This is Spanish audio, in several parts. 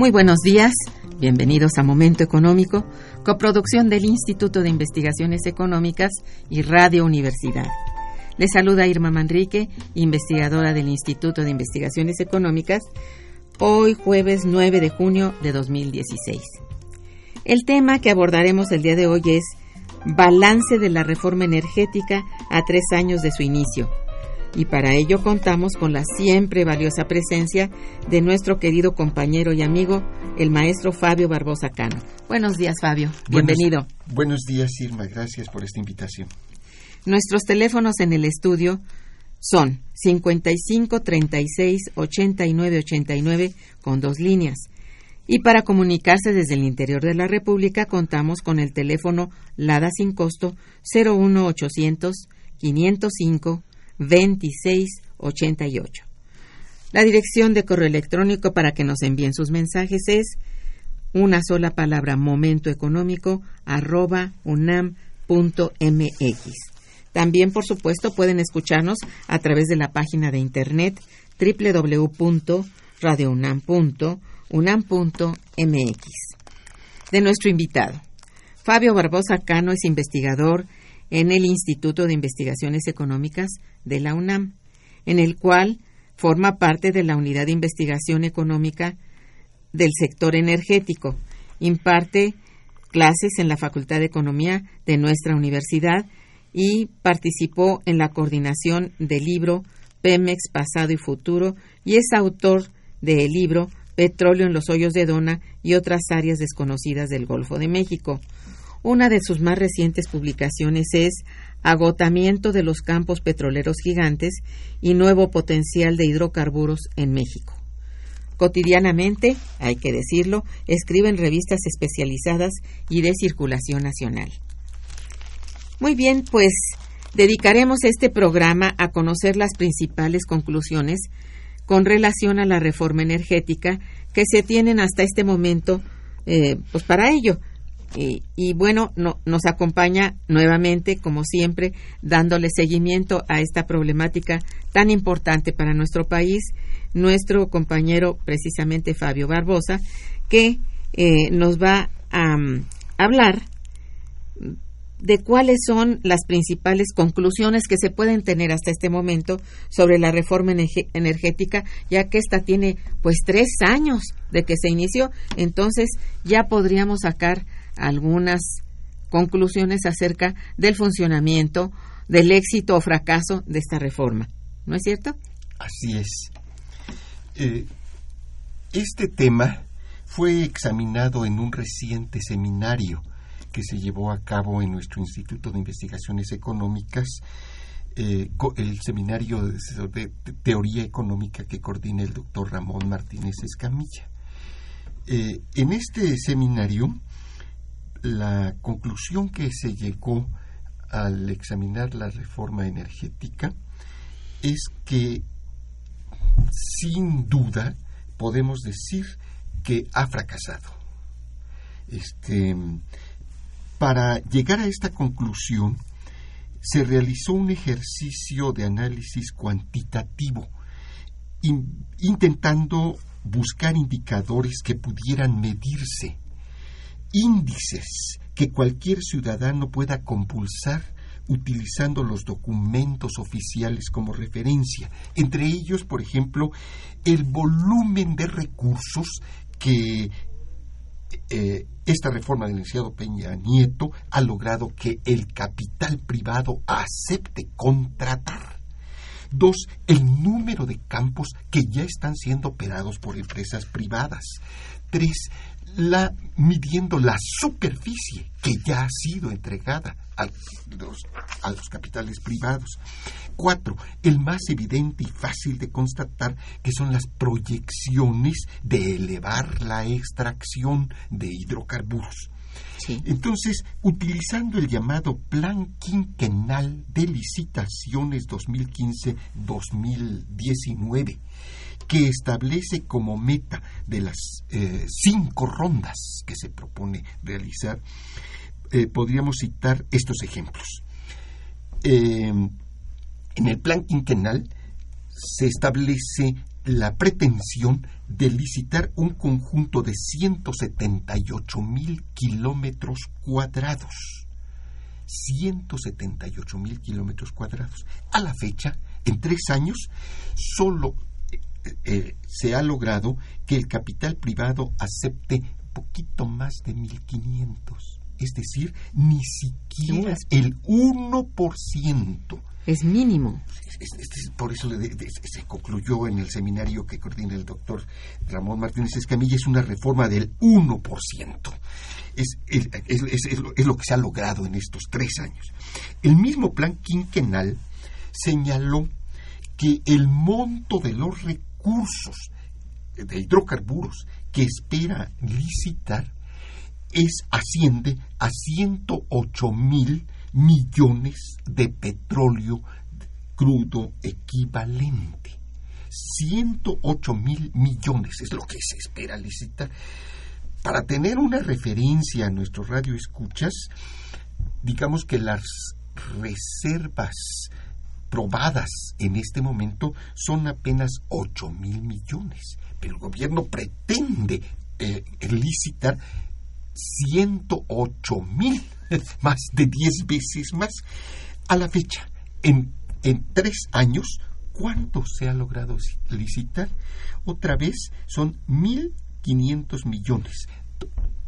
Muy buenos días, bienvenidos a Momento Económico, coproducción del Instituto de Investigaciones Económicas y Radio Universidad. Les saluda Irma Manrique, investigadora del Instituto de Investigaciones Económicas, hoy jueves 9 de junio de 2016. El tema que abordaremos el día de hoy es Balance de la reforma energética a tres años de su inicio y para ello contamos con la siempre valiosa presencia de nuestro querido compañero y amigo, el maestro Fabio Barbosa Cano. Buenos días, Fabio. Bienvenido. Buenos, días, Irma. Gracias por esta invitación. Nuestros teléfonos en el estudio son 55 36 89 89 con dos líneas. Y para comunicarse desde el interior de la República contamos con el teléfono LADA sin costo 01800 505 2688. La dirección de correo electrónico para que nos envíen sus mensajes es una sola palabra momento económico arroba unam.mx. También, por supuesto, pueden escucharnos a través de la página de internet www.radiounam.unam.mx. De nuestro invitado. Fabio Barbosa Cano es investigador en el Instituto de Investigaciones Económicas de la UNAM, en el cual forma parte de la Unidad de Investigación Económica del sector energético. Imparte clases en la Facultad de Economía de nuestra universidad y participó en la coordinación del libro Pemex Pasado y Futuro y es autor del libro Petróleo en los hoyos de Dona y otras áreas desconocidas del Golfo de México. Una de sus más recientes publicaciones es agotamiento de los campos petroleros gigantes y nuevo potencial de hidrocarburos en México. Cotidianamente, hay que decirlo, escribe en revistas especializadas y de circulación nacional. Muy bien, pues dedicaremos este programa a conocer las principales conclusiones con relación a la reforma energética que se tienen hasta este momento eh, pues para ello y, bueno, nos acompaña nuevamente, como siempre, dándole seguimiento a esta problemática tan importante para nuestro país, nuestro compañero precisamente Fabio Barbosa, que eh, nos va a mm, hablar de cuáles son las principales conclusiones que se pueden tener hasta este momento sobre la reforma energética, ya que esta tiene pues tres años de que se inició, entonces ya podríamos sacar algunas conclusiones acerca del funcionamiento, del éxito o fracaso de esta reforma. ¿No es cierto? Así es. Eh, Este tema fue examinado en un reciente seminario que se llevó a cabo en nuestro Instituto de Investigaciones Económicas, eh, el seminario de, teoría económica que coordina el doctor Ramón Martínez Escamilla. Eh, en este seminario, la conclusión que se llegó al examinar la reforma energética es que sin duda podemos decir que ha fracasado. Este, para llegar a esta conclusión, se realizó un ejercicio de análisis cuantitativo, intentando buscar indicadores que pudieran medirse, índices que cualquier ciudadano pueda compulsar utilizando los documentos oficiales como referencia, entre ellos, por ejemplo, el volumen de recursos que eh, esta reforma del licenciado Peña Nieto ha logrado que el capital privado acepte contratar. Dos, el número de campos que ya están siendo operados por empresas privadas. Tres, la, midiendo la superficie que ya ha sido entregada a los, a los capitales privados. Cuatro, el más evidente y fácil de constatar que son las proyecciones de elevar la extracción de hidrocarburos. Entonces, utilizando el llamado Plan Quinquenal de Licitaciones 2015-2019, que establece como meta de las eh, cinco rondas que se propone realizar, eh, podríamos citar estos ejemplos. Eh, en el plan quinquenal se establece la pretensión de licitar un conjunto de 178 mil kilómetros cuadrados. 178 mil kilómetros cuadrados. A la fecha, en tres años, solo eh, se ha logrado que el capital privado acepte poquito más de 1.500. Es decir, ni siquiera el 1%. Es mínimo. por eso se concluyó en el seminario que coordina el doctor Ramón Martínez Escamilla, es una reforma del 1%. Es, es, lo que se ha logrado en estos tres años. El mismo plan quinquenal señaló que el monto de los recursos recursos de hidrocarburos que espera licitar es asciende a 108 mil millones de petróleo crudo equivalente. 108 mil millones es lo que se espera licitar. Para tener una referencia a nuestro radio escuchas, digamos que las reservas probadas en este momento son apenas 8 mil millones, pero el gobierno pretende eh, licitar 108 mil, más de 10 veces más. A la fecha, en, en tres años, ¿cuánto se ha logrado licitar? Otra vez son 1.500 millones.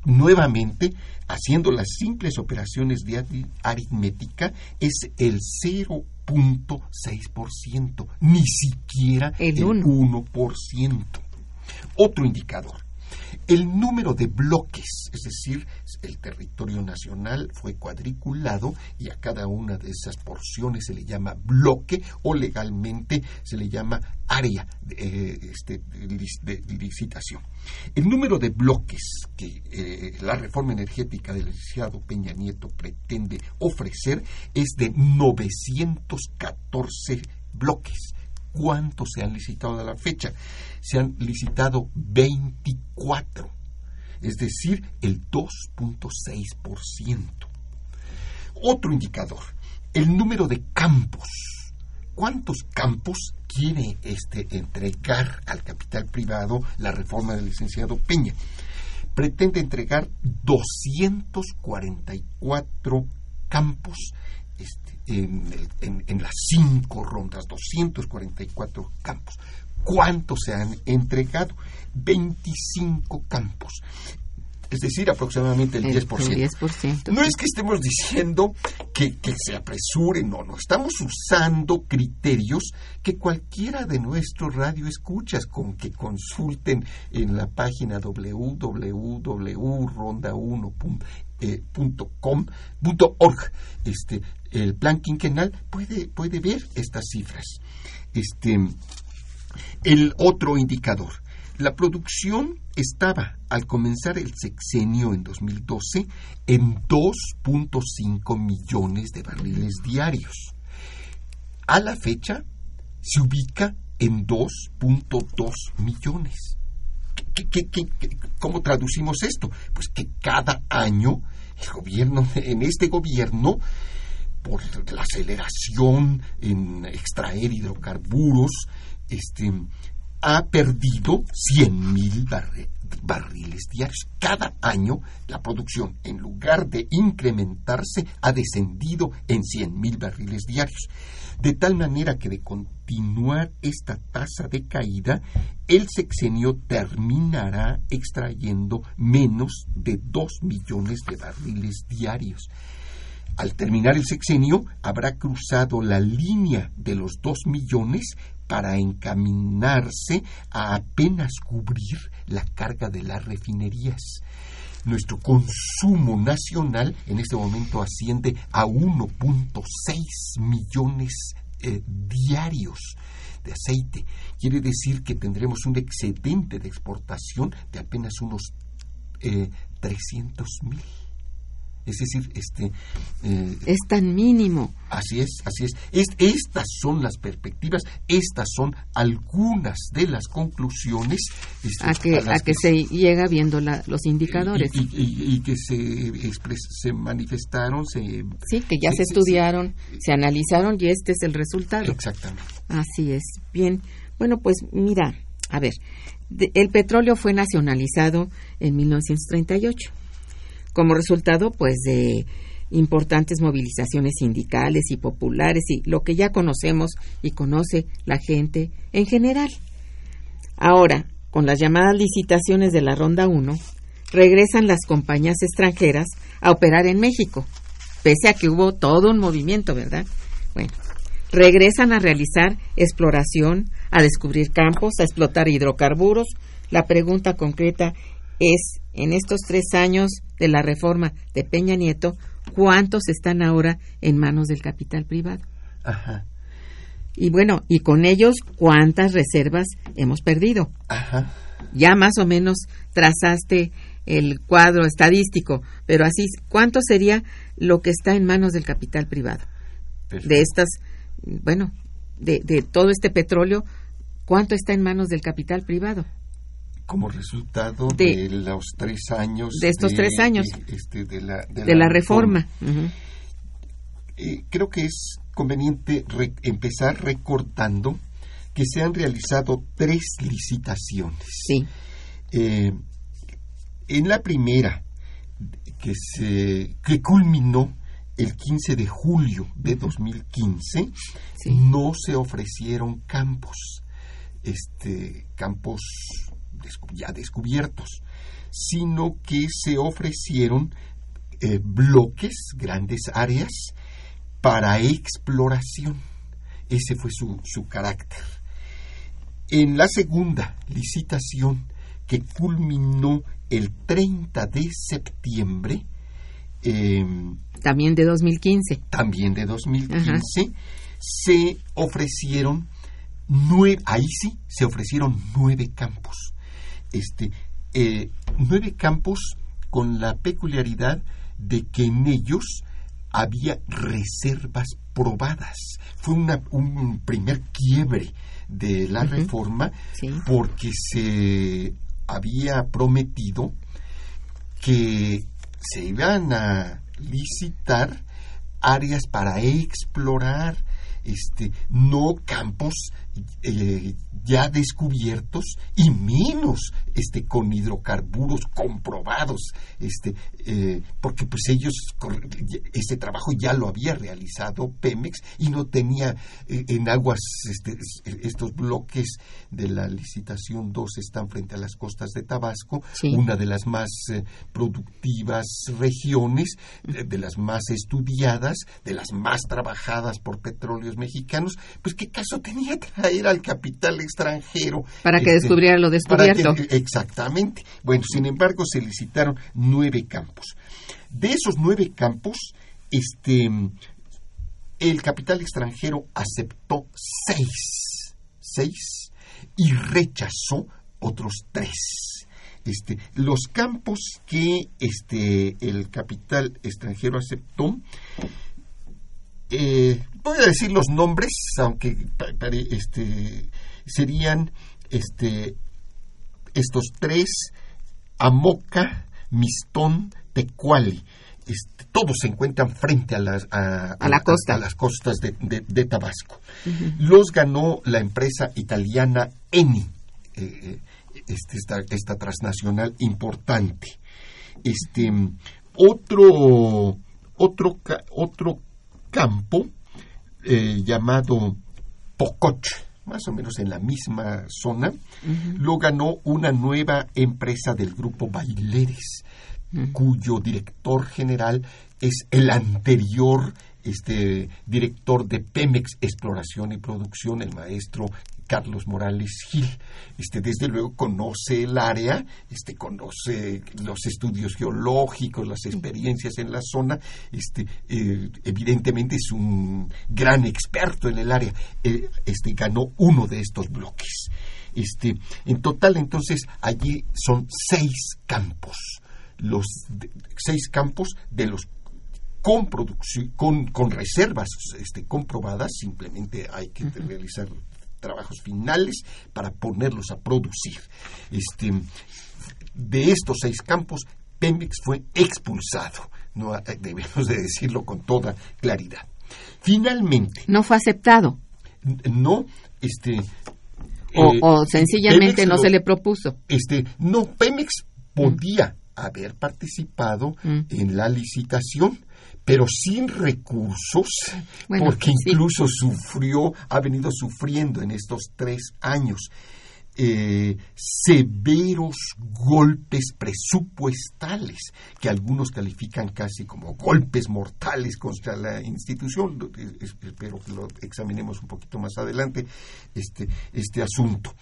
Nuevamente, haciendo las simples operaciones de aritmética, es el 0 ciento ni siquiera el, el 1%. Otro indicador, el número de bloques, es decir, el territorio nacional fue cuadriculado y a cada una de esas porciones se le llama bloque o legalmente se le llama área de, eh, este, de, licitación. El número de bloques que eh, la reforma energética del licenciado Peña Nieto pretende ofrecer es de 914 bloques ¿Cuántos se han licitado a la fecha? Se han licitado 24, es decir, el 2.6%. Otro indicador, el número de campos. ¿Cuántos campos quiere este entregar al capital privado la reforma del licenciado Peña? Pretende entregar 244 campos este, en, las cinco rondas, 244 campos. ¿Cuántos se han entregado? 25 campos. Es decir, aproximadamente el, 10%. El 10%. No es que estemos diciendo que, que se apresuren, no, no, estamos usando criterios que cualquiera de nuestros radioescuchas con que consulten en la página www.ronda1.com.org, este, el plan quinquenal puede, puede ver estas cifras. Este, el otro indicador, la producción estaba al comenzar el sexenio en 2012 en 2.5 millones de barriles diarios. A la fecha se ubica en 2.2 millones. cómo traducimos esto? Pues que cada año el gobierno, en este gobierno, por la aceleración en extraer hidrocarburos, este, ha perdido 100.000 barriles diarios. Cada año la producción, en lugar de incrementarse, ha descendido en 100.000 barriles diarios. De tal manera que de continuar esta tasa de caída, el sexenio terminará extrayendo menos de 2 millones de barriles diarios. Al terminar el sexenio, habrá cruzado la línea de los 2 millones para encaminarse a apenas cubrir la carga de las refinerías. Nuestro consumo nacional en este momento asciende a 1.6 millones eh, diarios de aceite. Quiere decir que tendremos un excedente de exportación de apenas unos eh, 300 mil es decir, este... Eh, es tan mínimo. Así es, así es. Estas son las perspectivas, estas son algunas de las conclusiones este, a, que, a, que, se llega viendo los indicadores. Y, que se, se manifestaron, se... Sí, que ya se, estudiaron, se, analizaron y este es el resultado. Exactamente. Así es. Bien, bueno, pues mira, a ver, el petróleo fue nacionalizado en 1938 como resultado pues de importantes movilizaciones sindicales y populares y lo que ya conocemos y conoce la gente en general. Ahora, con las llamadas licitaciones de la Ronda 1, regresan las compañías extranjeras a operar en México, pese a que hubo todo un movimiento, ¿verdad? Bueno, regresan a realizar exploración, a descubrir campos, a explotar hidrocarburos. La pregunta concreta es, en estos tres años de la reforma de Peña Nieto, ¿cuántos están ahora en manos del capital privado? Ajá. Y bueno, y con ellos, ¿cuántas reservas hemos perdido? Ajá. Ya más o menos trazaste el cuadro estadístico, pero así, ¿cuánto sería lo que está en manos del capital privado? De estas, bueno, de, de todo este petróleo, ¿cuánto está en manos del capital privado? Como resultado de, los tres años de estos tres años este, de, la, de, la, reforma, eh, creo que es conveniente empezar recordando que se han realizado tres licitaciones. Sí. Eh, en la primera que se que culminó el 15 de julio de 2015 no se ofrecieron campos este campos ya descubiertos, sino que se ofrecieron eh, bloques, grandes áreas, para exploración. Ese fue su, su carácter. En la segunda licitación, que culminó el 30 de septiembre, em, también de 2015. También de 2015, se ofrecieron nueve, ahí sí, se ofrecieron nueve campos este, eh, nueve campos con la peculiaridad de que en ellos había reservas probadas. Fue un primer quiebre de la reforma porque se había prometido que se iban a licitar áreas para explorar este, no campos eh, ya descubiertos y menos este, con hidrocarburos comprobados, este, eh, porque pues ellos, ese trabajo ya lo había realizado Pemex y no tenía eh, en aguas este, estos bloques de la licitación 2 están frente a las costas de Tabasco, una de las más productivas regiones, de las más estudiadas, de las más trabajadas por petróleos mexicanos, pues qué caso tenía traer al capital extranjero. Para que este, descubriera lo descubierto. exactamente. Bueno, sin embargo, se licitaron nueve campos. De esos nueve campos, este, el capital extranjero aceptó seis, seis, y rechazó otros tres. Este, los campos que este, el capital extranjero aceptó eh, voy a decir los nombres, aunque este, serían este, estos tres, Amoca, Mistón, Tecuali. Este, todos se encuentran frente a las, a, la costa. a, las costas de, Tabasco. Los ganó la empresa italiana Eni, eh, este, esta, esta, transnacional importante. Este, otro, otro, otro campo eh, llamado Pococh, más o menos en la misma zona, lo ganó una nueva empresa del grupo Baileres, cuyo director general es el anterior este director de Pemex Exploración y Producción, el maestro Carlos Morales Gil. Este, desde luego conoce el área, este, conoce los estudios geológicos, las experiencias en la zona, este, eh, evidentemente es un gran experto en el área. Eh, este, ganó uno de estos bloques. Este, en total, entonces, allí son seis campos. Los seis campos de los con con, con reservas este, comprobadas, simplemente hay que realizar trabajos finales para ponerlos a producir. Este, de estos seis campos, Pemex fue expulsado. No eh, debemos de decirlo con toda claridad. Finalmente. No fue aceptado. No, este. O, eh, sencillamente no se le propuso. Este, no, Pemex podía haber participado mm. en la licitación pero sin recursos, porque incluso sufrió, ha venido sufriendo en estos tres años eh, severos golpes presupuestales que algunos califican casi como golpes mortales contra la institución. Espero que lo examinemos un poquito más adelante este, este asunto.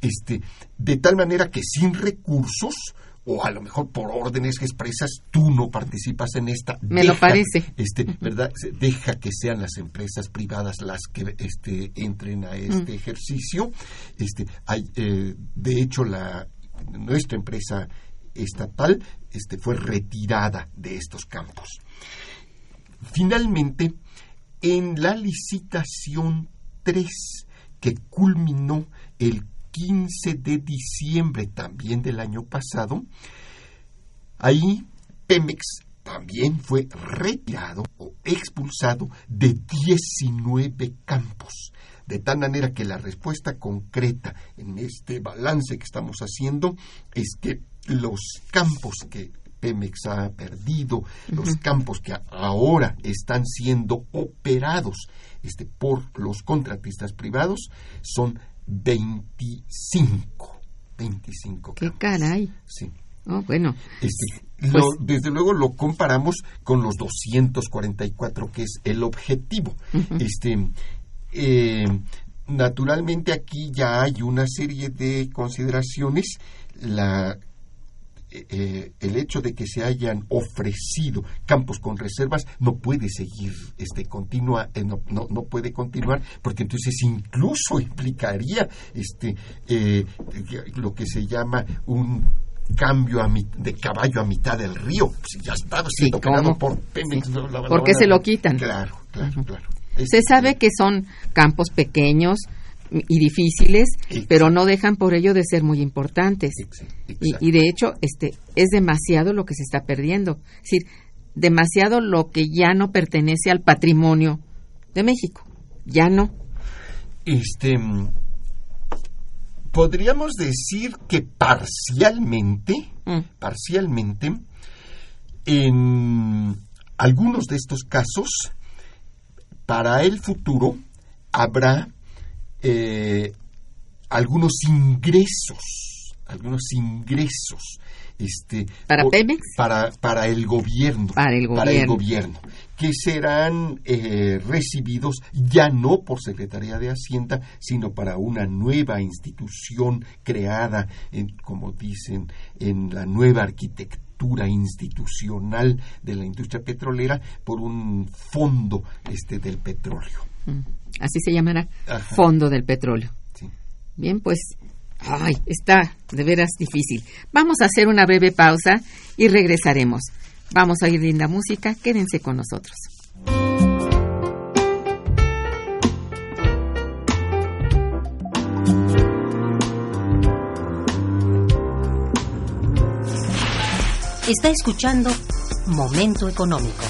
Este, de tal manera que sin recursos o a lo mejor por órdenes expresas tú no participas en esta. Me lo parece. Este, ¿verdad? Deja que sean las empresas privadas las que este, entren a este ejercicio. Este, hay, eh, de hecho, la, nuestra empresa estatal este, fue retirada de estos campos. Finalmente, en la licitación 3, que culminó el 15 de diciembre también del año pasado, ahí Pemex también fue retirado o expulsado de 19 campos. De tal manera que la respuesta concreta en este balance que estamos haciendo es que los campos que Pemex ha perdido, los campos que ahora están siendo operados este, por los contratistas privados, son 25. 25. ¿Qué caray? Sí. Oh, bueno. Este, pues desde luego lo comparamos con los 244, que es el objetivo. Este. Eh, naturalmente aquí ya hay una serie de consideraciones. La eh, el hecho de que se hayan ofrecido campos con reservas no puede seguir, este, continua, eh, no, no, puede continuar, porque entonces incluso implicaría este, eh, lo que se llama un cambio de caballo a mitad del río. Pues ya está siendo por Pemex. ¿Por qué se lo quitan? Claro, claro, claro. Se sabe que son campos pequeños, y difíciles, pero no dejan por ello de ser muy importantes. Y, de hecho, este es demasiado lo que se está perdiendo. Es decir, demasiado lo que ya no pertenece al patrimonio de México. ya no. Este podríamos decir que parcialmente, Mm. parcialmente, en algunos de estos casos, para el futuro habrá eh, algunos ingresos, algunos ingresos. Este, ¿Para Pemex? Para, para el gobierno. Para el gobierno. gobierno, que serán eh, recibidos ya no por Secretaría de Hacienda, sino para una nueva institución creada, en, como dicen, en la nueva arquitectura institucional de la industria petrolera por un fondo este del petróleo. Mm. Así se llamará Ajá. Fondo del Petróleo. Sí. Bien, pues, ay, está de veras difícil. Vamos a hacer una breve pausa y regresaremos. Vamos a oír linda música, quédense con nosotros. Está escuchando Momento Económico.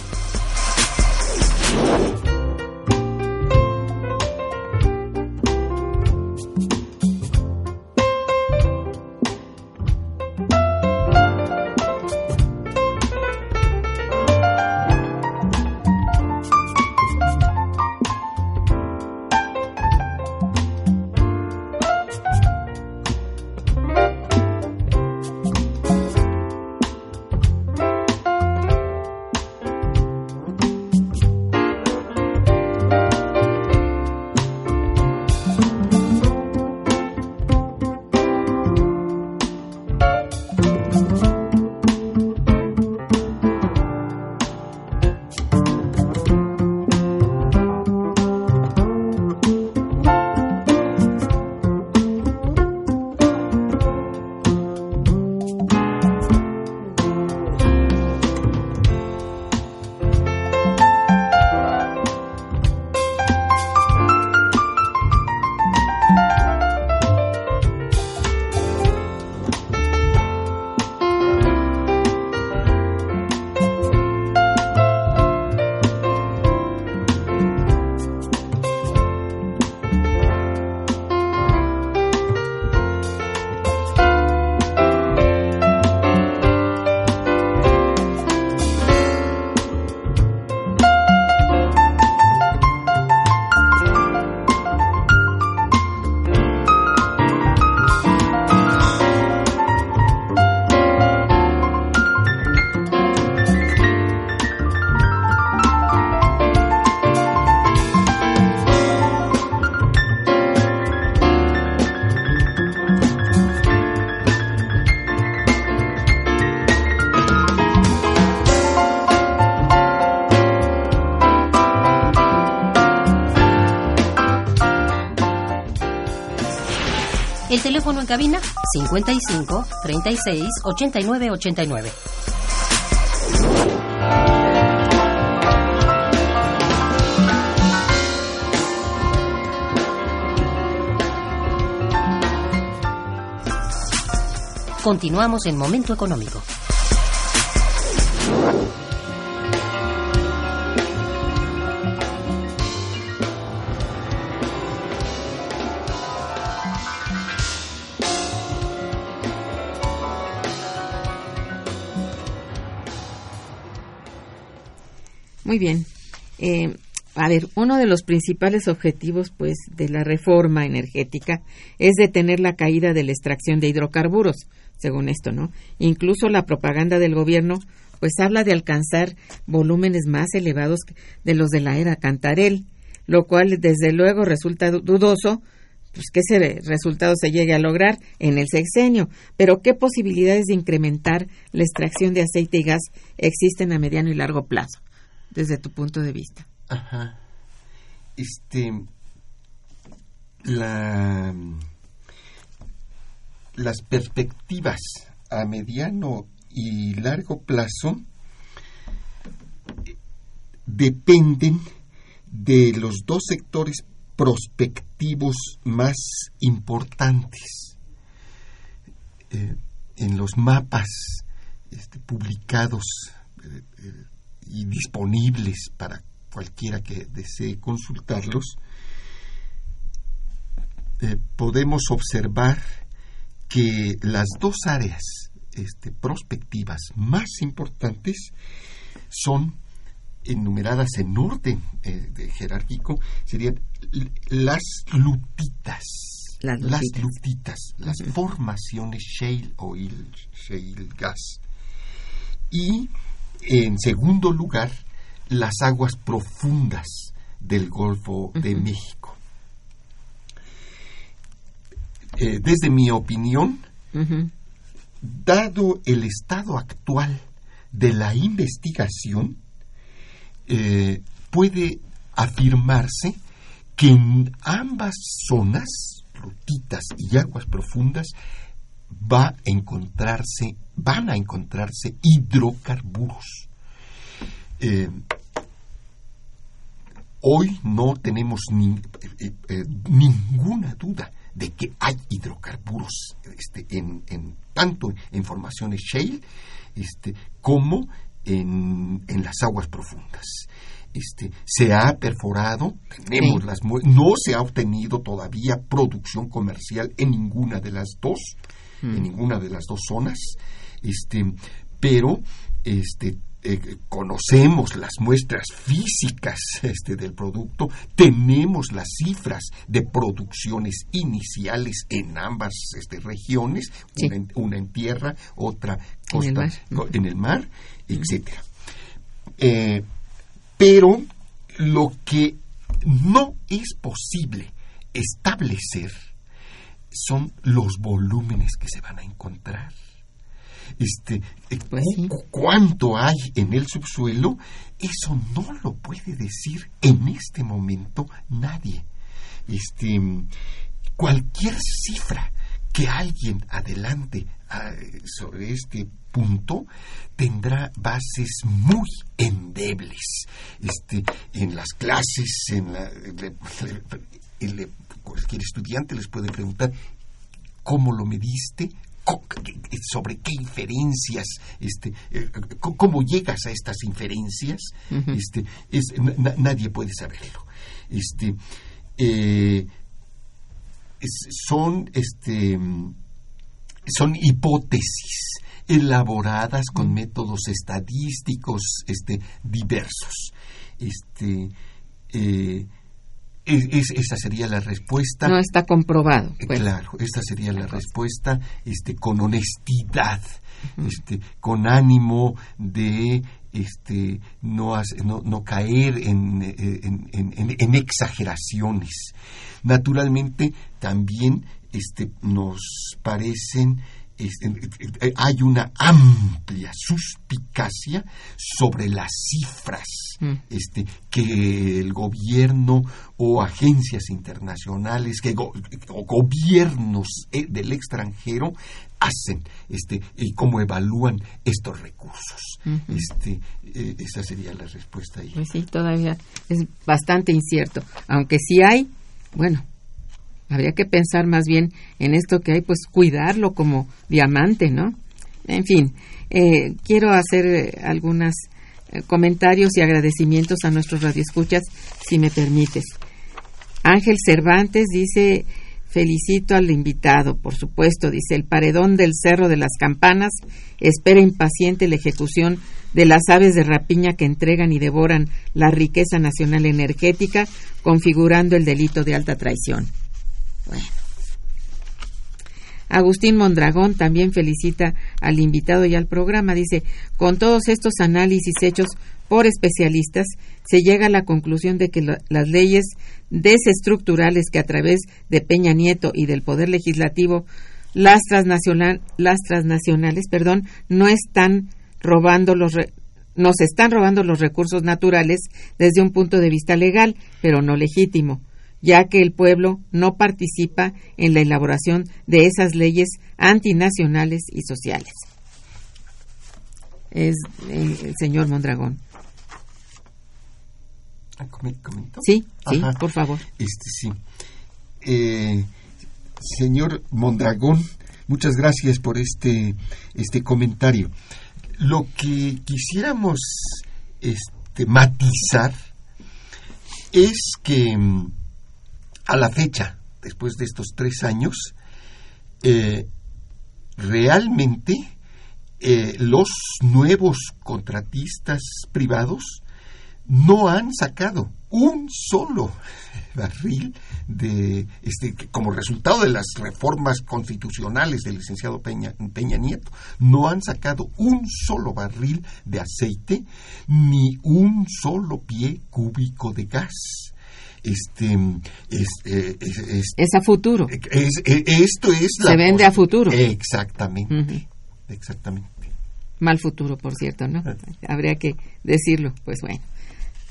En cabina 55 36 89 89. Continuamos en Momento Económico. Muy bien. Eh, a ver, uno de los principales objetivos, pues, de la reforma energética es detener la caída de la extracción de hidrocarburos, según esto, ¿no? Incluso la propaganda del gobierno, pues, habla de alcanzar volúmenes más elevados de los de la era Cantarel, lo cual, desde luego, resulta du- dudoso, pues, que ese resultado se llegue a lograr en el sexenio. Pero, ¿qué posibilidades de incrementar la extracción de aceite y gas existen a mediano y largo plazo? Desde tu punto de vista. Ajá. Este. La. Las perspectivas a mediano y largo plazo eh, dependen de los dos sectores prospectivos más importantes. Eh, en los mapas este, publicados eh, y disponibles para cualquiera que desee consultarlos, eh, podemos observar que las dos áreas este, prospectivas más importantes son enumeradas en orden eh, de jerárquico, serían las lutitas. Las Las lutitas. lutitas, las formaciones shale oil, shale gas. Y en segundo lugar, las aguas profundas del Golfo de México. Eh, desde mi opinión, dado el estado actual de la investigación, eh, puede afirmarse que en ambas zonas, rutitas y aguas profundas, va a encontrarse, van a encontrarse hidrocarburos. Eh, hoy no tenemos ni- eh, eh, ninguna duda de que hay hidrocarburos este, en, en- tanto en formaciones shale este, como en, en las aguas profundas. Este, se ha perforado, tenemos Sí. las no se ha obtenido todavía producción comercial en ninguna de las dos, en ninguna de las dos zonas, este, pero este, eh, conocemos las muestras físicas este, del producto, tenemos las cifras de producciones iniciales en ambas este, regiones, Sí. una, en, una en tierra, otra En el costa, mar. en el mar, etcétera. Eh, pero lo que no es posible establecer son los volúmenes que se van a encontrar. Este, eh, Pues ¿Cuánto hay en el subsuelo? Eso no lo puede decir en este momento nadie. Este, cualquier cifra que alguien adelante ah, sobre este punto tendrá bases muy endebles este, en las clases, en la, le- le- le- cualquier estudiante les puede preguntar cómo lo mediste, sobre qué inferencias, este, eh, co- cómo llegas a estas inferencias, este, es, na- nadie puede saberlo. Este, eh, es- son, este, son hipótesis elaboradas con métodos estadísticos este, diversos. Este, eh, es- es- esa sería la respuesta. No está comprobado. Eh, pues. Claro, esta sería la respuesta este, con honestidad, este, con ánimo de este, no, hace- no, no caer en, en- en- en- en exageraciones. Naturalmente, también este, nos parecen este, eh, hay una amplia suspicacia sobre las cifras Mm. este, que el gobierno o agencias internacionales que go- o gobiernos eh, del extranjero hacen este, y cómo evalúan estos recursos. Este, eh, esa sería la respuesta ahí. Pues sí, todavía es bastante incierto. Aunque sí hay, bueno, habría que pensar más bien en esto que hay, pues cuidarlo como diamante, ¿no? En fin, eh, quiero hacer eh, algunos comentarios y agradecimientos a nuestros radioescuchas, si me permites. Ángel Cervantes dice, felicito al invitado, por supuesto, dice, el paredón del Cerro de las Campanas espera impaciente la ejecución de las aves de rapiña que entregan y devoran la riqueza nacional energética, configurando el delito de alta traición. Bueno. Agustín Mondragón también felicita al invitado y al programa. Dice, con todos estos análisis hechos por especialistas, se llega a la conclusión de que la- las leyes desestructurales que a través de Peña Nieto y del Poder Legislativo, las, transnacional- las transnacionales, perdón, no están robando los nos están robando los recursos naturales desde un punto de vista legal, pero no legítimo ya que el pueblo no participa en la elaboración de esas leyes antinacionales y sociales. Es eh, el señor Mondragón. Ah, ¿comen- ¿Comentó? Sí, sí, Ajá. por favor. Este sí. Eh, señor Mondragón, muchas gracias por este, este comentario. Lo que quisiéramos este, matizar es que mm, a la fecha, después de estos tres años, eh, realmente eh, los nuevos contratistas privados no han sacado un solo barril de este como resultado de las reformas constitucionales del licenciado Peña, Peña Nieto no han sacado un solo barril de aceite ni un solo pie cúbico de gas este es, eh, es, es, Es a futuro. es- eh, esto es Se vende a futuro. exactamente exactamente Mal futuro, por cierto, ¿no? Habría que decirlo, pues bueno.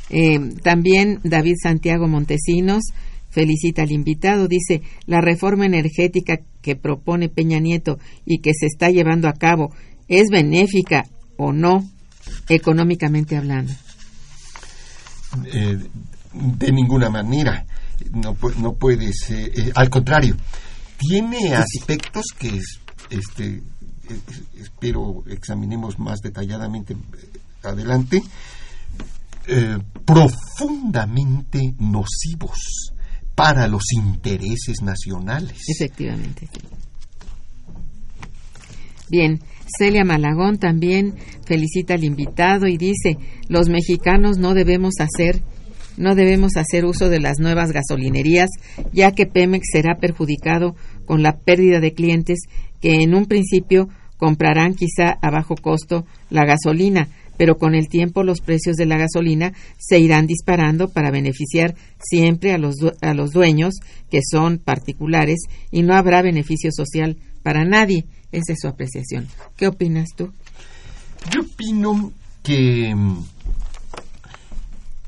Eh, también David Santiago Montesinos felicita al invitado, dice, la reforma energética que propone Peña Nieto y que se está llevando a cabo es benéfica o no, económicamente hablando. Eh, de ninguna manera. No, no puede ser. eh, al contrario, tiene aspectos que es- este, eh, espero examinemos más detalladamente eh, adelante, eh, profundamente nocivos para los intereses nacionales. Efectivamente. Bien, Celia Malagón también felicita al invitado y dice, los mexicanos no debemos hacer no debemos hacer uso de las nuevas gasolinerías, ya que Pemex será perjudicado con la pérdida de clientes que en un principio comprarán quizá a bajo costo la gasolina, pero con el tiempo los precios de la gasolina se irán disparando para beneficiar siempre a los, a los dueños, que son particulares, y no habrá beneficio social para nadie. Esa es su apreciación. ¿Qué opinas tú? Yo opino que mm,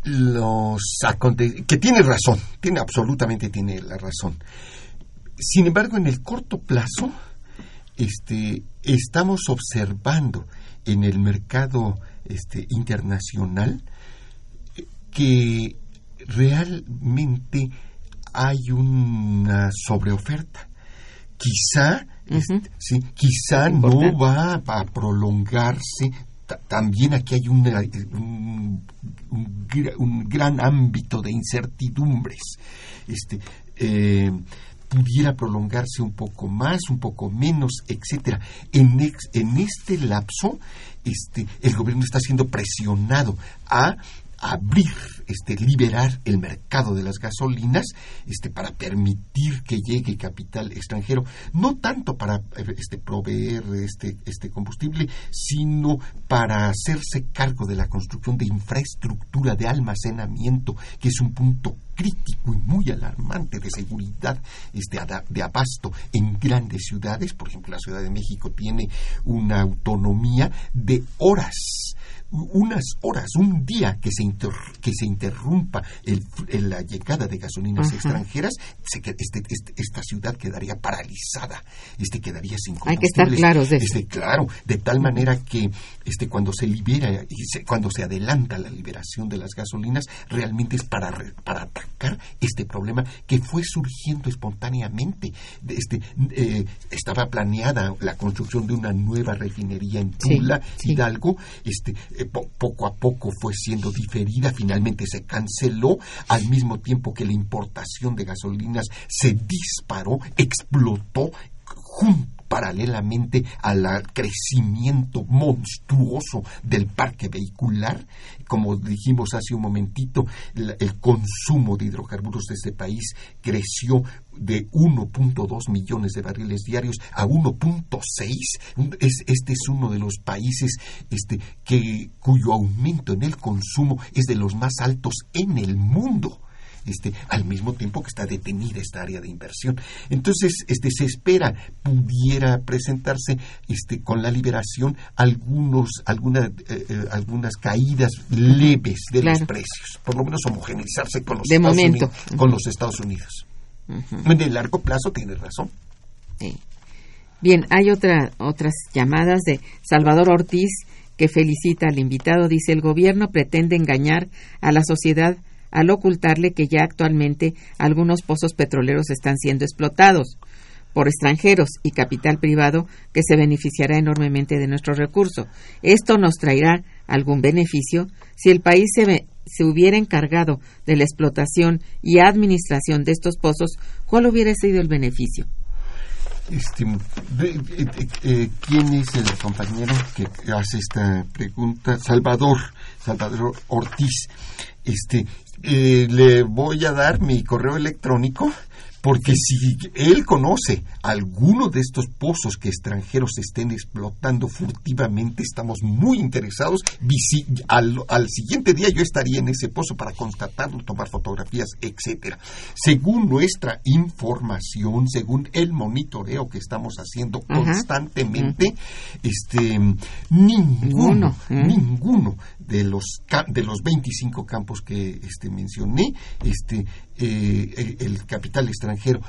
los que tiene razón, tiene absolutamente tiene la razón. Sin embargo, en el corto plazo, este, estamos observando en el mercado este, internacional que realmente hay una sobreoferta. Quizá, este, sí, quizá no va a prolongarse. Ta- También aquí hay un, un un gran ámbito de incertidumbres. Este, eh, pudiera prolongarse un poco más, un poco menos, etcétera. En, en este lapso, este, el gobierno está siendo presionado a abrir, este, liberar el mercado de las gasolinas, este, para permitir que llegue capital extranjero, no tanto para este, proveer este, este combustible, sino para hacerse cargo de la construcción de infraestructura de almacenamiento, que es un punto crítico y muy alarmante de seguridad este, de abasto en grandes ciudades. Por ejemplo, la Ciudad de México tiene una autonomía de horas unas horas, un día que se, inter- que se interrumpa el- el- la llegada de gasolinas extranjeras, se este- este- esta ciudad quedaría paralizada, este quedaría sin Hay que estar claros de. Este, claro, de tal manera que este, cuando se libera y se- cuando se adelanta la liberación de las gasolinas, realmente es para, para atacar este problema que fue surgiendo espontáneamente. Este, eh, estaba planeada la construcción de una nueva refinería en Sí, Tula, sí. Hidalgo, este, po- poco a poco fue siendo diferida, finalmente se canceló, al mismo tiempo que la importación de gasolinas se disparó, explotó jun- paralelamente al crecimiento monstruoso del parque vehicular. Como dijimos hace un momentito, el consumo de hidrocarburos de este país creció de 1.2 millones de barriles diarios a 1.6. Un- Es, este es uno de los países este, que, cuyo aumento en el consumo es de los más altos en el mundo este, al mismo tiempo que está detenida esta área de inversión. Entonces, este, se espera pudiera presentarse este, con la liberación algunos, alguna, eh, eh, algunas caídas leves de los precios, por lo menos homogeneizarse con los, De Estados, momento. Unidos, con los Estados Unidos. En el largo plazo tiene razón. Sí. Bien, hay otra, otras llamadas de Salvador Ortiz que felicita al invitado. Dice, el gobierno pretende engañar a la sociedad al ocultarle que ya actualmente algunos pozos petroleros están siendo explotados por extranjeros y capital privado que se beneficiará enormemente de nuestro recurso. Esto nos traerá algún beneficio si el país se, se hubiera encargado de la explotación y administración de estos pozos, ¿cuál hubiera sido el beneficio? Este, eh, ¿Quién es el compañero que hace esta pregunta? Salvador, Salvador Ortiz. Este, eh, le voy a dar mi correo electrónico porque si él conoce alguno de estos pozos que extranjeros estén explotando furtivamente, estamos muy interesados. Al, al, siguiente día yo estaría en ese pozo para constatarlo, tomar fotografías, etcétera. Según nuestra información, según el monitoreo que estamos haciendo constantemente, este ninguno, ninguno de los de los 25 campos que este mencioné, este eh, el capital extranjero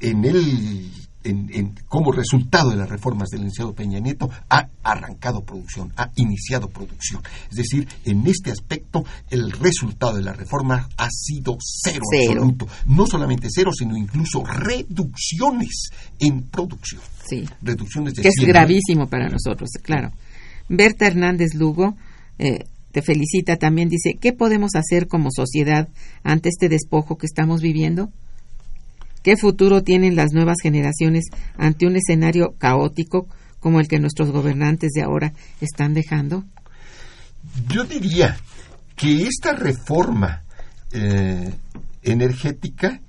en el en, como resultado de las reformas del licenciado Peña Nieto, ha arrancado producción, ha iniciado producción. Es decir, en este aspecto, el resultado de la reforma ha sido cero, absoluto. No solamente cero, sino incluso reducciones en producción. Sí. Reducciones de que es gravísimo para nosotros, claro. Berta Hernández Lugo eh, te felicita también, dice, ¿qué podemos hacer como sociedad ante este despojo que estamos viviendo? ¿Qué futuro tienen las nuevas generaciones ante un escenario caótico como el que nuestros gobernantes de ahora están dejando? Yo diría que esta reforma eh, energética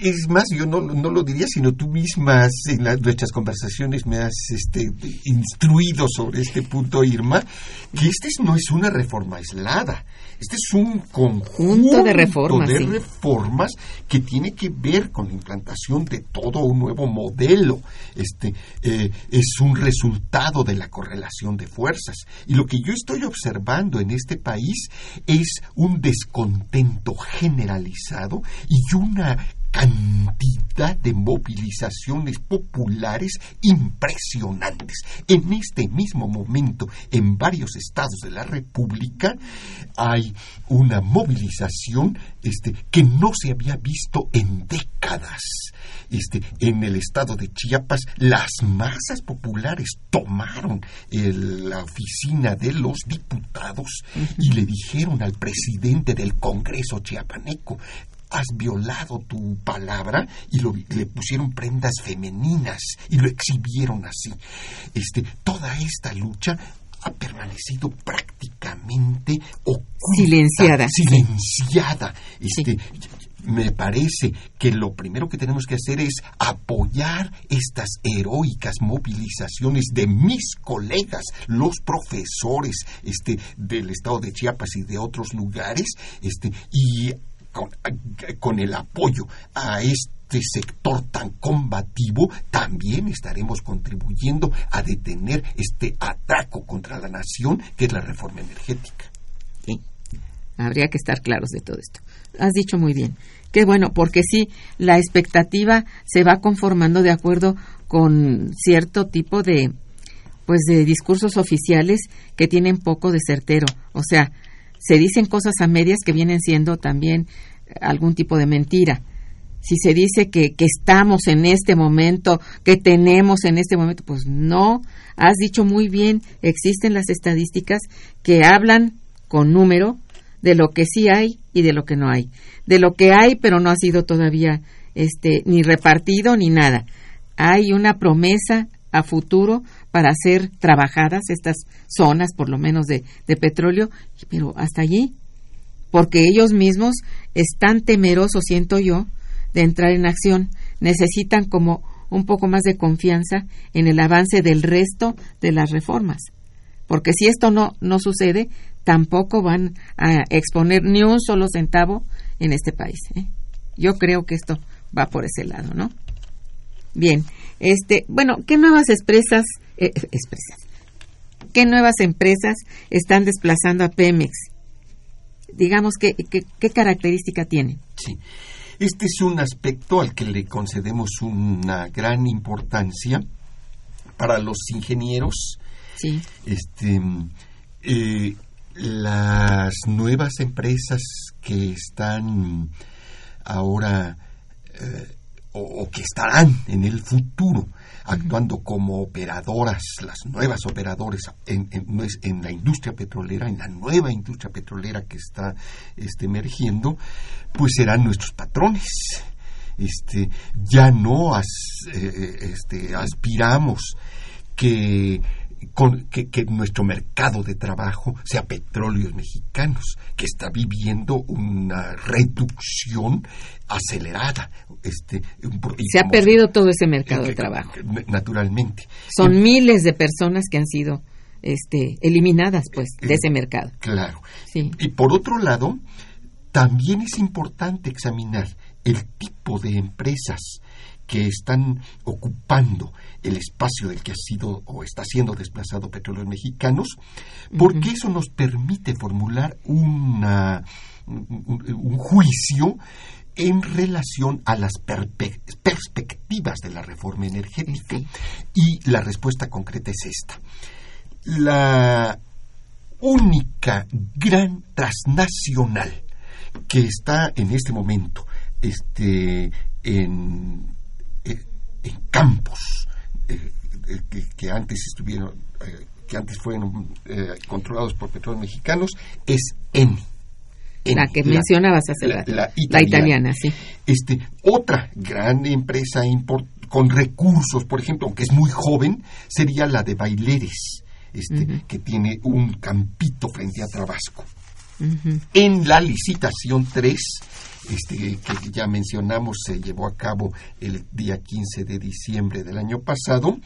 es más, yo no, no, lo diría, sino tú misma en nuestras conversaciones me has este, instruido sobre este punto, Irma, que esta no es una reforma aislada. Este es un conjunto de reformas, de reformas que tiene que ver con la implantación de todo un nuevo modelo. Este eh, es un resultado de la correlación de fuerzas. Y lo que yo estoy observando en este país es un descontento generalizado y una cantidad de movilizaciones populares impresionantes. En este mismo momento, en varios estados de la República, hay una movilización este, que no se había visto en décadas. Este, en el estado de Chiapas, las masas populares tomaron la oficina de los diputados y le dijeron al presidente del Congreso chiapaneco, has violado tu palabra y le pusieron prendas femeninas y lo exhibieron así. Este, toda esta lucha ha permanecido prácticamente oculta, silenciada. Silenciada. Este, Me parece que lo primero que tenemos que hacer es apoyar estas heroicas movilizaciones de mis colegas, los profesores este, del estado de Chiapas y de otros lugares, este, y con, el apoyo a este sector tan combativo, también estaremos contribuyendo a detener este atraco contra la nación que es la reforma energética. Habría que estar claros de todo esto. Has dicho muy bien. Qué bueno, porque sí, la expectativa se va conformando de acuerdo con cierto tipo de pues de discursos oficiales que tienen poco de certero. O sea, se dicen cosas a medias que vienen siendo también algún tipo de mentira. Si se dice que, que estamos en este momento, que tenemos en este momento, pues no, has dicho muy bien, existen las estadísticas que hablan con número de lo que sí hay y de lo que no hay. De lo que hay, pero no ha sido todavía este, ni repartido ni nada. Hay una promesa a futuro para ser trabajadas estas zonas, por lo menos de, de petróleo, pero hasta allí, porque ellos mismos están temerosos, siento yo, de entrar en acción. Necesitan como un poco más de confianza en el avance del resto de las reformas. Porque si esto no, no sucede, tampoco van a exponer ni un solo centavo en este país. ¿eh? Yo creo que esto va por ese lado, ¿no? Bien, este, bueno, ¿qué nuevas expresas, eh, qué nuevas empresas están desplazando a Pemex? digamos, ¿qué, qué, característica tiene? Sí. Este es un aspecto al que le concedemos una gran importancia para los ingenieros. Sí. Este, eh, las nuevas empresas que están ahora eh, o, que estarán en el futuro actuando como operadoras, las nuevas operadoras en, la industria petrolera, en la nueva industria petrolera que está este, emergiendo, pues serán nuestros patrones. Este, ya no eh, este, aspiramos que que, nuestro mercado de trabajo sea petróleos mexicanos, que está viviendo una reducción acelerada. Este, se ha perdido todo ese mercado de trabajo. Naturalmente. Son miles de personas que han sido este, eliminadas pues de ese mercado. Claro. Y por otro lado, también es importante examinar el tipo de empresas que están ocupando el espacio del que ha sido o está siendo desplazado petróleos mexicanos, porque eso nos permite formular una, un, juicio en relación a las perspectivas de la reforma energética. Y la respuesta concreta es esta. La única gran transnacional que está en este momento este, en en campos eh, eh, que, antes estuvieron eh, que antes fueron controlados por petróleos mexicanos es Eni. la que mencionabas hace la, la, italiana. sí. Este, otra gran empresa con recursos, por ejemplo, aunque es muy joven, sería la de Baileres, este, que tiene un campito frente a Tabasco. En la licitación 3 este, que ya mencionamos se llevó a cabo el día 15 de diciembre del año pasado,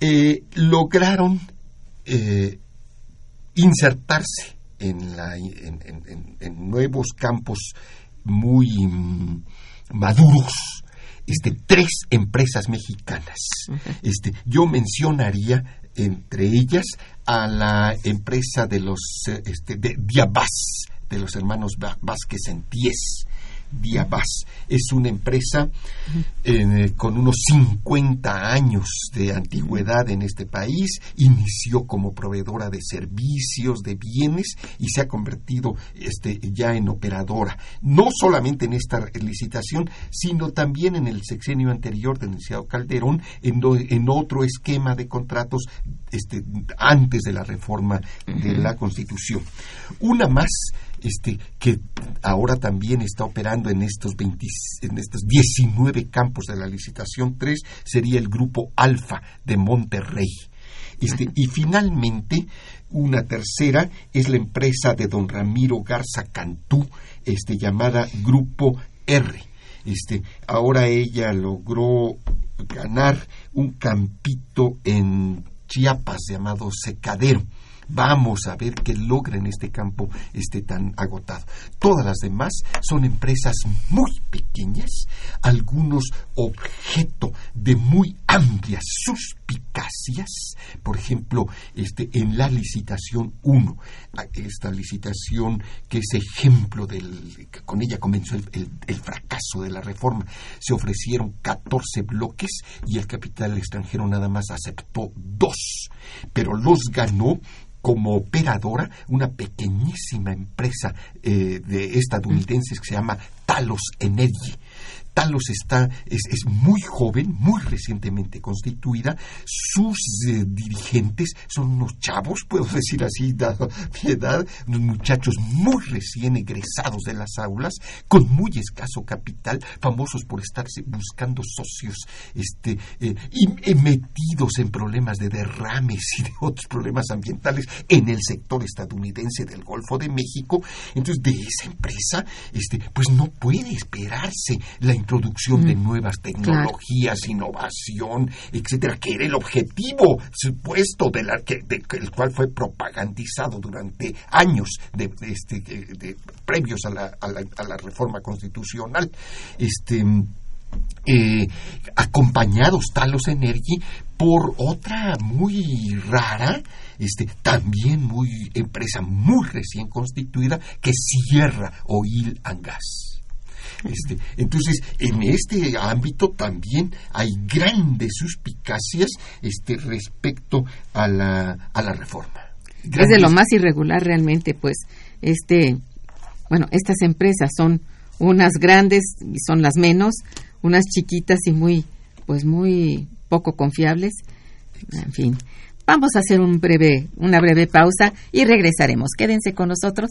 eh, lograron eh, insertarse en, la, en, nuevos campos muy mm, maduros este, tres empresas mexicanas. Este, yo mencionaría entre ellas a la empresa de los este, de Diabas, de los hermanos Vázquez en Ties. Diabas. Es una empresa eh, con unos 50 años de antigüedad en este país. Inició como proveedora de servicios, de bienes y se ha convertido este, ya en operadora. No solamente en esta licitación, sino también en el sexenio anterior del licenciado Calderón, en, en otro esquema de contratos este, antes de la reforma de la Constitución. Una más este, que ahora también está operando en estos, en estos 19 campos de la licitación 3, sería el grupo Alfa de Monterrey. Este, y finalmente, una tercera es la empresa de don Ramiro Garza Cantú, este, llamada Grupo R. Este, ahora ella logró ganar un campito en Chiapas llamado Secadero Vamos a ver qué logra en este campo este tan agotado. Todas las demás son empresas muy pequeñas, algunos objeto de muy amplias suspicacias. Por ejemplo, este, en la licitación 1, esta licitación que es ejemplo del. con ella comenzó el, el fracaso de la reforma. Se ofrecieron 14 bloques y el capital extranjero nada más aceptó dos, pero los ganó como operadora una pequeñísima empresa eh, de estadounidenses que se llama Talos Energy. Talos está, es, es, muy joven, muy recientemente constituida. Sus eh, dirigentes son unos chavos, puedo decir así, dado mi edad, unos muchachos muy recién egresados de las aulas, con muy escaso capital, famosos por estarse buscando socios este, eh, y, metidos en problemas de derrames y de otros problemas ambientales en el sector estadounidense del Golfo de México. Entonces, de esa empresa, este, pues no puede esperarse la introducción de mm. nuevas tecnologías, innovación, etcétera, que era el objetivo supuesto de la, que, el cual fue propagandizado durante años de, este, previos a la, a, la, a la, reforma constitucional. Este, eh, acompañados Talos Energy por otra muy rara, este, también muy empresa muy recién constituida que cierra Oil and Gas. Este, entonces, en este ámbito también hay grandes suspicacias este, respecto a la, a la reforma. Es de lo más irregular realmente, pues, este, bueno, estas empresas son unas grandes y son las menos, unas chiquitas y muy, pues muy poco confiables. En fin, vamos a hacer un breve, una breve pausa y regresaremos. Quédense con nosotros.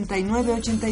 36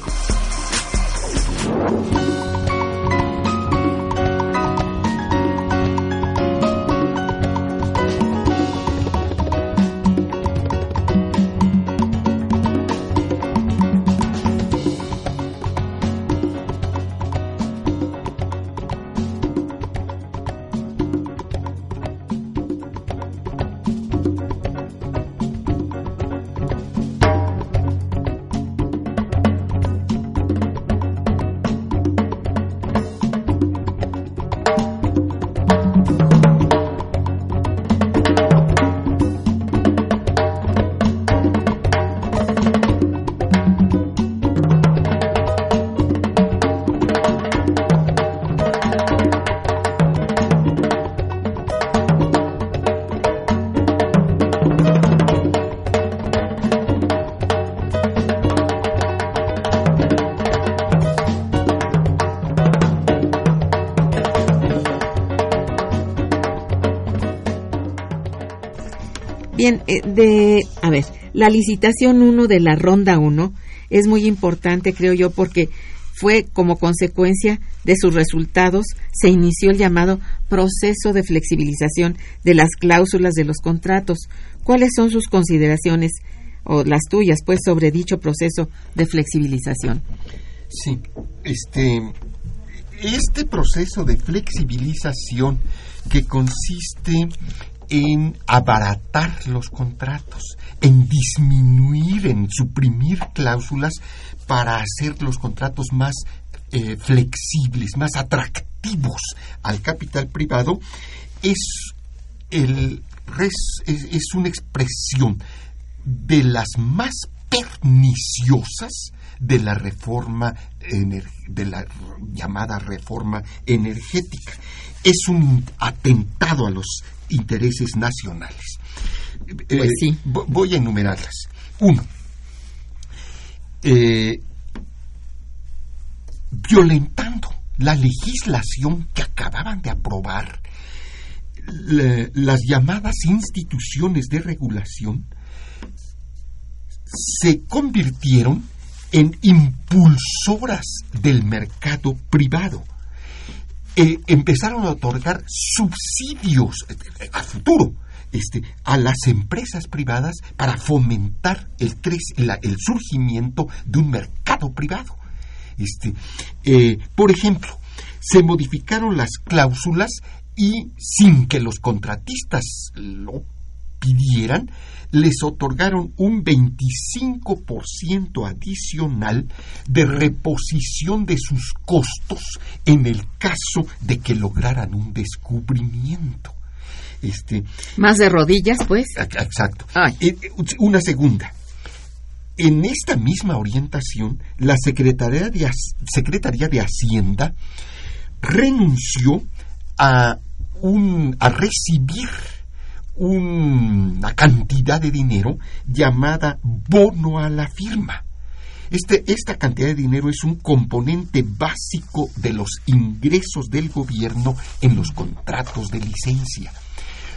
Bien, eh, de, a ver, la licitación 1 de la ronda 1 es muy importante, creo yo, porque fue como consecuencia de sus resultados, se inició el llamado proceso de flexibilización de las cláusulas de los contratos. ¿Cuáles son sus consideraciones o las tuyas, pues, sobre dicho proceso de flexibilización? Sí, este, este proceso de flexibilización que consiste en abaratar los contratos, en disminuir, en suprimir cláusulas para hacer los contratos más eh, flexibles, más atractivos al capital privado, es, es, es una expresión de las más perniciosas de la reforma de la llamada reforma energética. Es un atentado a los intereses nacionales. Pues sí. Voy a enumerarlas. Uno, eh, violentando la legislación que acababan de aprobar las llamadas instituciones de regulación se convirtieron en impulsoras del mercado privado. Eh, empezaron a otorgar subsidios eh, a futuro este, a las empresas privadas para fomentar el, el surgimiento de un mercado privado. Este, eh, por ejemplo, se modificaron las cláusulas y sin que los contratistas lo pidieran, les otorgaron un 25% adicional de reposición de sus costos en el caso de que lograran un descubrimiento. Este, Más de rodillas, pues. Exacto. Eh, una segunda. En esta misma orientación, la Secretaría de, Secretaría de Hacienda renunció a, un, a recibir una cantidad de dinero llamada bono a la firma. Este, esta cantidad de dinero es un componente básico de los ingresos del gobierno en los contratos de licencia.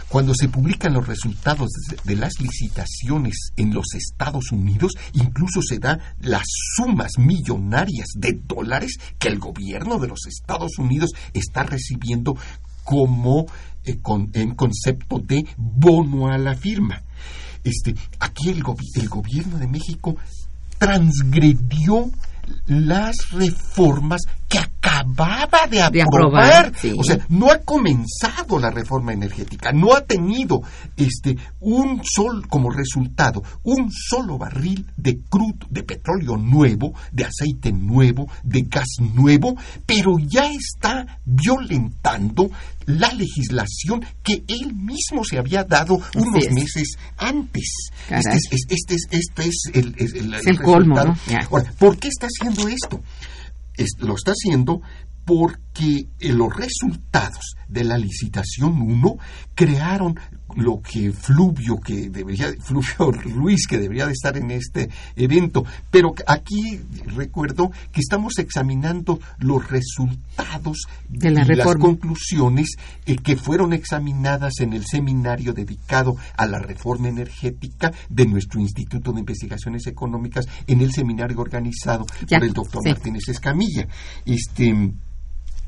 Cuando se publican los resultados de las licitaciones en los Estados Unidos, incluso se da las sumas millonarias de dólares que el gobierno de los Estados Unidos está recibiendo como eh, en concepto de bono a la firma. Este, aquí el, el gobierno de México transgredió las reformas acababa de aprobar. O sea, no ha comenzado la reforma energética, no ha tenido este un sol como resultado un solo barril de crudo, de petróleo nuevo, de aceite nuevo, de gas nuevo, pero ya está violentando la legislación que él mismo se había dado unos meses antes. Este es, este es, este es el, el, colmo. ¿por qué está haciendo esto? Lo está haciendo porque eh, los resultados de la licitación 1 crearon lo que Fluvio, que debería, Fluvio Ruiz, que debería de estar en este evento. Pero aquí recuerdo que estamos examinando los resultados de la y las conclusiones eh, que fueron examinadas en el seminario dedicado a la reforma energética de nuestro Instituto de Investigaciones Económicas, en el seminario organizado por el doctor Martínez Escamilla. Este,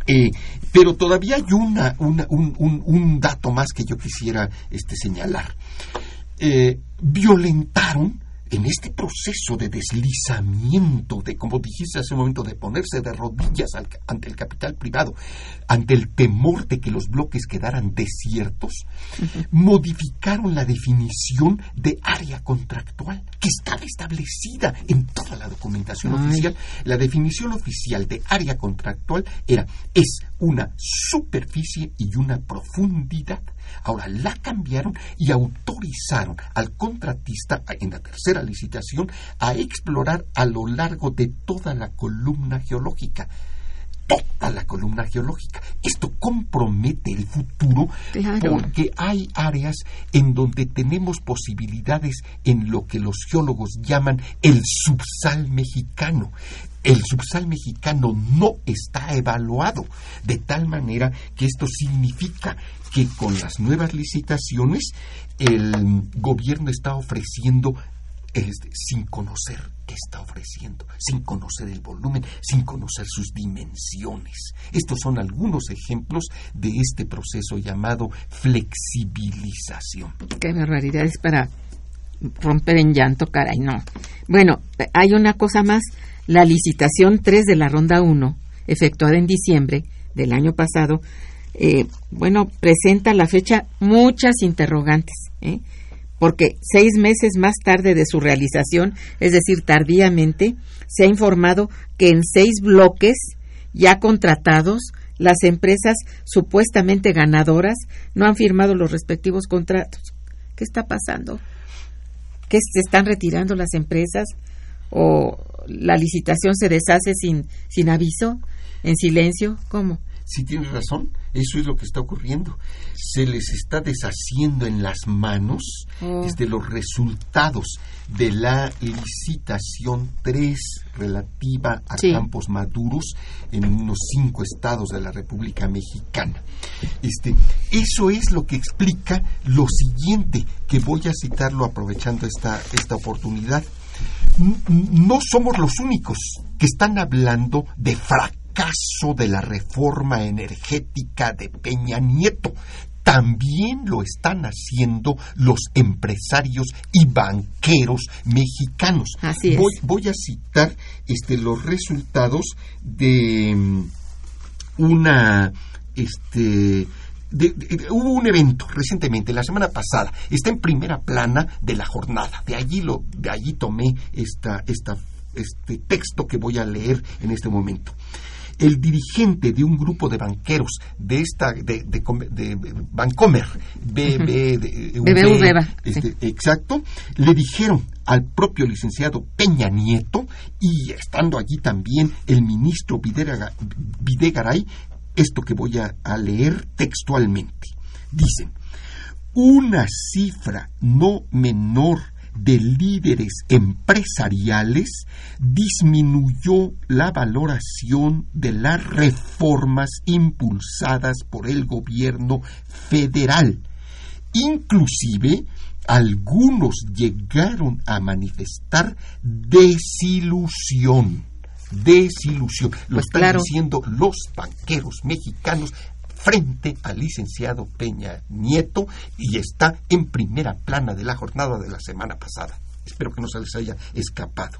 eh, pero todavía hay una, un, dato más que yo quisiera este, señalar. Eh, violentaron en este proceso de deslizamiento, de, como dijiste hace un momento, de ponerse de rodillas ante el capital privado, ante el temor de que los bloques quedaran desiertos, modificaron la definición de área contractual, que estaba establecida en toda la documentación oficial. La definición oficial de área contractual era, es una superficie y una profundidad Ahora la cambiaron y autorizaron al contratista en la tercera licitación a explorar a lo largo de toda la columna geológica. Toda la columna geológica. Esto compromete el futuro porque hay áreas en donde tenemos posibilidades en lo que los geólogos llaman el subsal mexicano el subsal mexicano no está evaluado, de tal manera que esto significa que con las nuevas licitaciones el gobierno está ofreciendo sin conocer qué está ofreciendo, sin conocer el volumen, sin conocer sus dimensiones. Estos son algunos ejemplos de este proceso llamado flexibilización. Qué barbaridad es para romper en llanto, caray, no. Bueno, hay una cosa más la licitación 3 de la ronda 1, efectuada en diciembre del año pasado, eh, bueno, presenta la fecha muchas interrogantes, ¿eh? porque seis meses más tarde de su realización, es decir, tardíamente, se ha informado que en seis bloques ya contratados, las empresas supuestamente ganadoras no han firmado los respectivos contratos. ¿Qué está pasando? que se están retirando las empresas o la licitación se deshace sin, sin aviso, en silencio, ¿cómo? Si tienes razón, eso es lo que está ocurriendo. Se les está deshaciendo en las manos Oh. desde los resultados de la licitación 3 relativa a Sí. campos maduros en unos cinco estados de la República Mexicana. Este, eso es lo que explica lo siguiente, que voy a citarlo aprovechando esta, esta oportunidad. No somos los únicos que están hablando de fracaso de la reforma energética de Peña Nieto. También lo están haciendo los empresarios y banqueros mexicanos. Así es. Voy, voy a citar este, los resultados de mm, una este de- de- hubo un evento recientemente la semana pasada está en primera plana de la jornada. De allí lo de allí tomé esta esta este texto que voy a leer en este momento. El dirigente de un grupo de banqueros de esta de, de, de Bancomer BB, BBVA, este, exacto le dijeron al propio licenciado Peña Nieto y estando allí también el ministro Videga- Videgaray esto que voy a, leer textualmente dicen una cifra no menor de líderes empresariales disminuyó la valoración de las reformas impulsadas por el gobierno federal. Inclusive, algunos llegaron a manifestar desilusión. Desilusión. Lo Pues están claro. diciendo los banqueros mexicanos frente al licenciado Peña Nieto y está en primera plana de la jornada de la semana pasada. Espero que no se les haya escapado.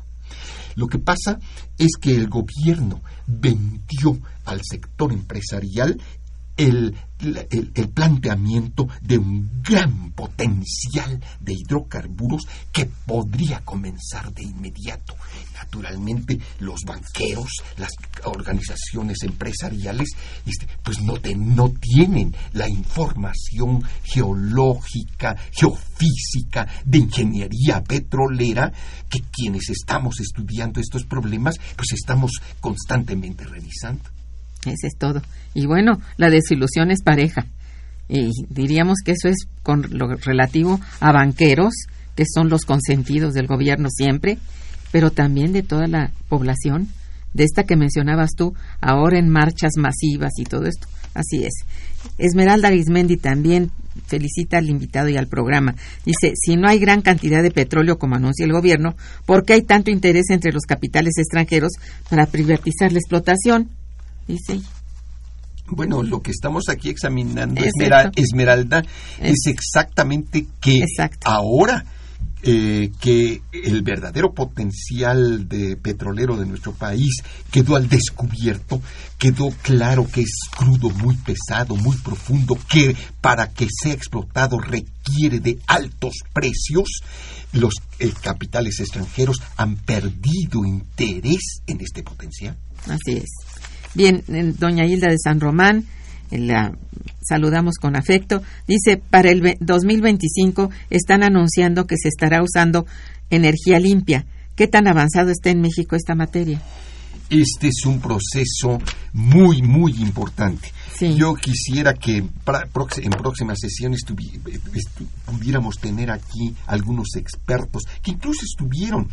Lo que pasa es que el gobierno vendió al sector empresarial el, el- planteamiento de un gran potencial de hidrocarburos que podría comenzar de inmediato. Naturalmente, los banqueros, las organizaciones empresariales, este, pues no, te- no tienen la información geológica, geofísica, de ingeniería petrolera, que quienes estamos estudiando estos problemas, pues estamos constantemente revisando. Ese es todo. Y bueno, la desilusión es pareja. Y diríamos que eso es con lo relativo a banqueros, que son los consentidos del gobierno siempre, pero también de toda la población, de esta que mencionabas tú, ahora en marchas masivas y todo esto. Así es. Esmeralda Arismendi también felicita al invitado y al programa. Dice, si no hay gran cantidad de petróleo como anuncia el gobierno, ¿por qué hay tanto interés entre los capitales extranjeros para privatizar la explotación? Dice. Bueno, lo que estamos aquí examinando, Es Esmera- esto. Esmeralda, Es- es exactamente que Exacto. ahora eh, que el verdadero potencial de petrolero de nuestro país quedó al descubierto, quedó claro que es crudo, muy pesado, muy profundo, que para que sea explotado requiere de altos precios. Los eh, capitales extranjeros han perdido interés en este potencial. Así es. Bien, eh, doña Hilda de San Román, eh, la saludamos con afecto. Dice, para el ve- 2025 están anunciando que se estará usando energía limpia. ¿Qué tan avanzado está en México esta materia? Este es un proceso muy, muy importante. Sí. Yo quisiera que en próximas sesiones estu- pudiéramos tener aquí algunos expertos que incluso estuvieron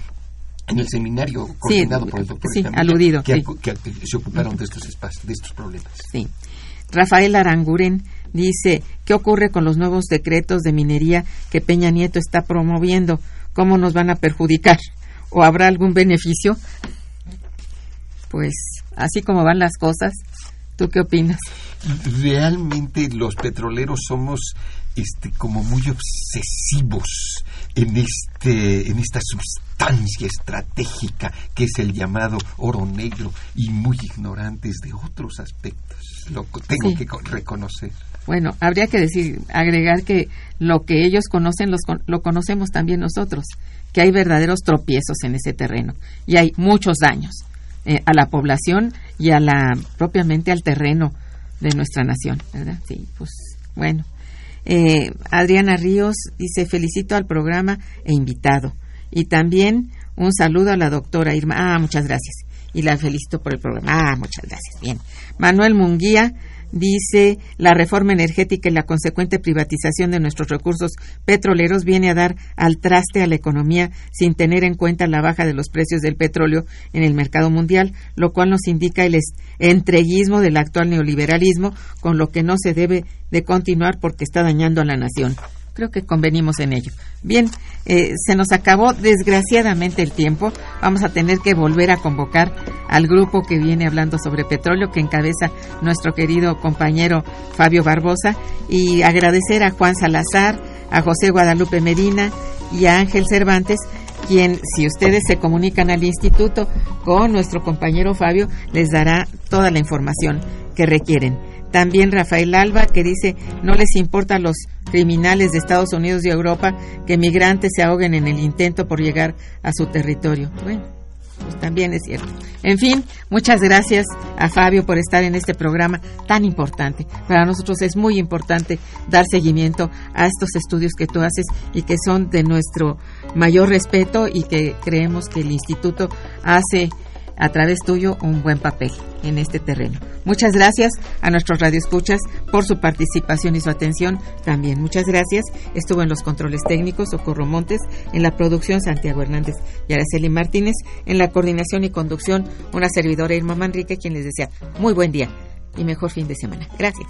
en el seminario coordinado por el doctor sí, aludido, que, sí. se ocuparon de estos espacios, de estos problemas. Sí. Rafael Aranguren dice, ¿qué ocurre con los nuevos decretos de minería que Peña Nieto está promoviendo? ¿Cómo nos van a perjudicar? ¿O habrá algún beneficio? Pues así como van las cosas, ¿tú qué opinas? Realmente los petroleros somos este como muy obsesivos en este en esta sustancia estratégica que es el llamado oro negro y muy ignorantes de otros aspectos. Lo tengo Sí. que co- reconocer. Bueno, habría que decir, agregar que lo que ellos conocen los lo conocemos también nosotros, que hay verdaderos tropiezos en ese terreno y hay muchos daños eh, a la población y a la propiamente al terreno de nuestra nación, ¿verdad? Sí, pues bueno. Eh, Adriana Ríos dice, felicito al programa e invitado. Y también un saludo a la doctora Irma. Ah, muchas gracias. Y la felicito por el programa. Ah, muchas gracias. Bien. Manuel Munguía dice la reforma energética y la consecuente privatización de nuestros recursos petroleros viene a dar al traste a la economía sin tener en cuenta la baja de los precios del petróleo en el mercado mundial, lo cual nos indica el entreguismo del actual neoliberalismo, con lo que no se debe de continuar porque está dañando a la nación creo que convenimos en ello. Bien, eh, se nos acabó desgraciadamente el tiempo. Vamos a tener que volver a convocar al grupo que viene hablando sobre petróleo, que encabeza nuestro querido compañero Fabio Barbosa, y agradecer a Juan Salazar, a José Guadalupe Medina y a Ángel Cervantes, quien, si ustedes se comunican al instituto con nuestro compañero Fabio, les dará toda la información que requieren. También Rafael Alba, que dice, no les importa a los criminales de Estados Unidos y Europa que migrantes se ahoguen en el intento por llegar a su territorio. Bueno, pues también es cierto. En fin, muchas gracias a Fabio por estar en este programa tan importante. Para nosotros es muy importante dar seguimiento a estos estudios que tú haces y que son de nuestro mayor respeto y que creemos que el instituto hace a través tuyo un buen papel en este terreno. Muchas gracias a nuestros radioescuchas por su participación y su atención. También muchas gracias. Estuvo en los controles técnicos Socorro Montes, en la producción Santiago Hernández y Araceli Martínez, en la coordinación y conducción una servidora Irma Manrique, quien les desea muy buen día y mejor fin de semana. Gracias.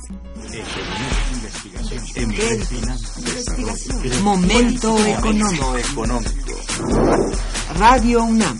Momento económico. Radio UNAM